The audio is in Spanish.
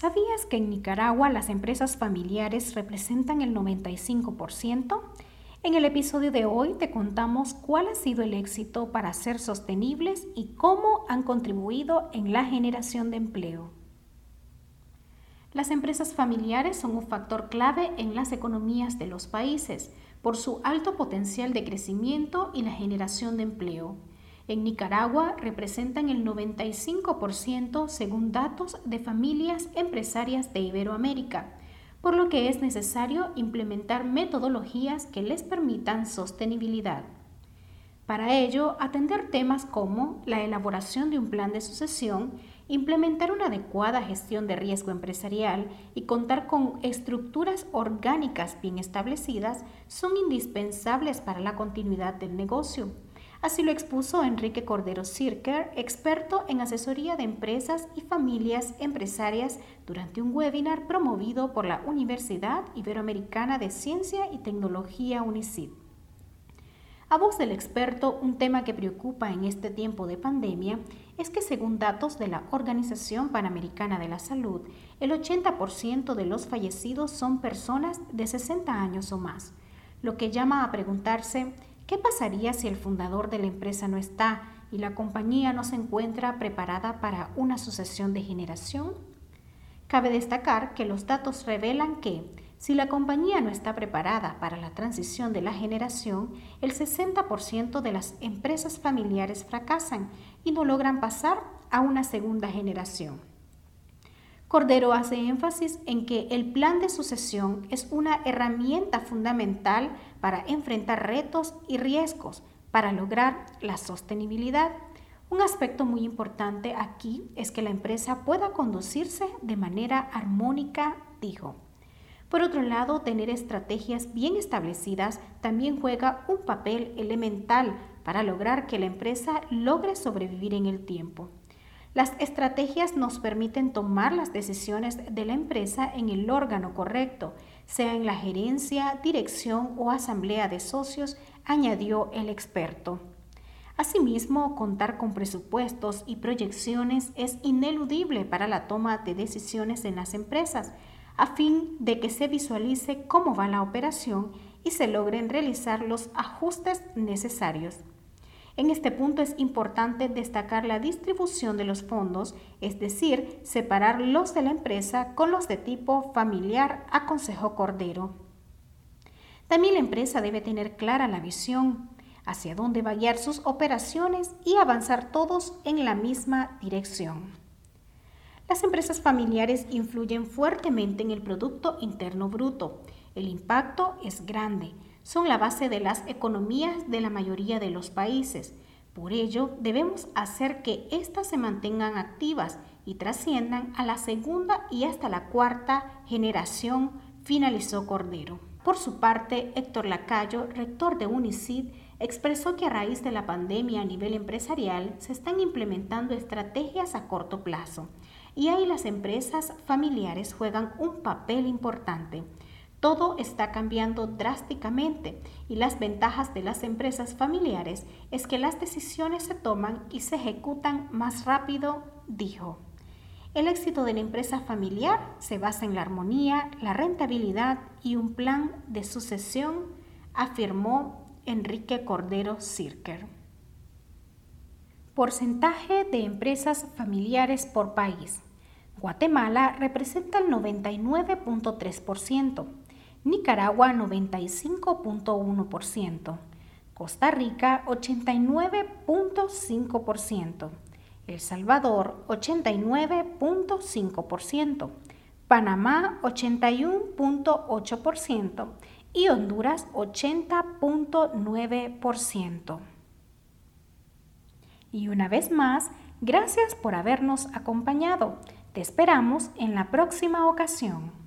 ¿Sabías que en Nicaragua las empresas familiares representan el 95%? En el episodio de hoy te contamos cuál ha sido el éxito para ser sostenibles y cómo han contribuido en la generación de empleo. Las empresas familiares son un factor clave en las economías de los países por su alto potencial de crecimiento y la generación de empleo. En Nicaragua representan el 95% según datos de familias empresarias de Iberoamérica, por lo que es necesario implementar metodologías que les permitan sostenibilidad. Para ello, atender temas como la elaboración de un plan de sucesión, implementar una adecuada gestión de riesgo empresarial y contar con estructuras orgánicas bien establecidas son indispensables para la continuidad del negocio Así lo expuso Enrique Cordero Cirker, experto en asesoría de empresas y familias empresarias, durante un webinar promovido por la Universidad Iberoamericana de Ciencia y Tecnología UNICID. A voz del experto, un tema que preocupa en este tiempo de pandemia es que según datos de la Organización Panamericana de la Salud, el 80% de los fallecidos son personas de 60 años o más, lo que llama a preguntarse ¿Qué pasaría si el fundador de la empresa no está y la compañía no se encuentra preparada para una sucesión de generación? Cabe destacar que los datos revelan que si la compañía no está preparada para la transición de la generación, el 60% de las empresas familiares fracasan y no logran pasar a una segunda generación. Cordero hace énfasis en que el plan de sucesión es una herramienta fundamental para enfrentar retos y riesgos para lograr la sostenibilidad. Un aspecto muy importante aquí es que la empresa pueda conducirse de manera armónica, dijo. Por otro lado, tener estrategias bien establecidas también juega un papel elemental para lograr que la empresa logre sobrevivir en el tiempo. Las estrategias nos permiten tomar las decisiones de la empresa en el órgano correcto, sea en la gerencia, dirección o asamblea de socios, añadió el experto. Asimismo, contar con presupuestos y proyecciones es ineludible para la toma de decisiones en las empresas, a fin de que se visualice cómo va la operación y se logren realizar los ajustes necesarios. En este punto es importante destacar la distribución de los fondos, es decir, separar los de la empresa con los de tipo familiar, aconsejó Cordero. También la empresa debe tener clara la visión, hacia dónde va a guiar sus operaciones y avanzar todos en la misma dirección. Las empresas familiares influyen fuertemente en el Producto Interno Bruto. El impacto es grande son la base de las economías de la mayoría de los países. Por ello, debemos hacer que éstas se mantengan activas y trasciendan a la segunda y hasta la cuarta generación, finalizó Cordero. Por su parte, Héctor Lacayo, rector de UNICID, expresó que a raíz de la pandemia a nivel empresarial se están implementando estrategias a corto plazo y ahí las empresas familiares juegan un papel importante. Todo está cambiando drásticamente y las ventajas de las empresas familiares es que las decisiones se toman y se ejecutan más rápido, dijo. El éxito de la empresa familiar se basa en la armonía, la rentabilidad y un plan de sucesión, afirmó Enrique Cordero Cirker. Porcentaje de empresas familiares por país. Guatemala representa el 99.3%. Nicaragua 95.1%, Costa Rica 89.5%, El Salvador 89.5%, Panamá 81.8% y Honduras 80.9%. Y una vez más, gracias por habernos acompañado. Te esperamos en la próxima ocasión.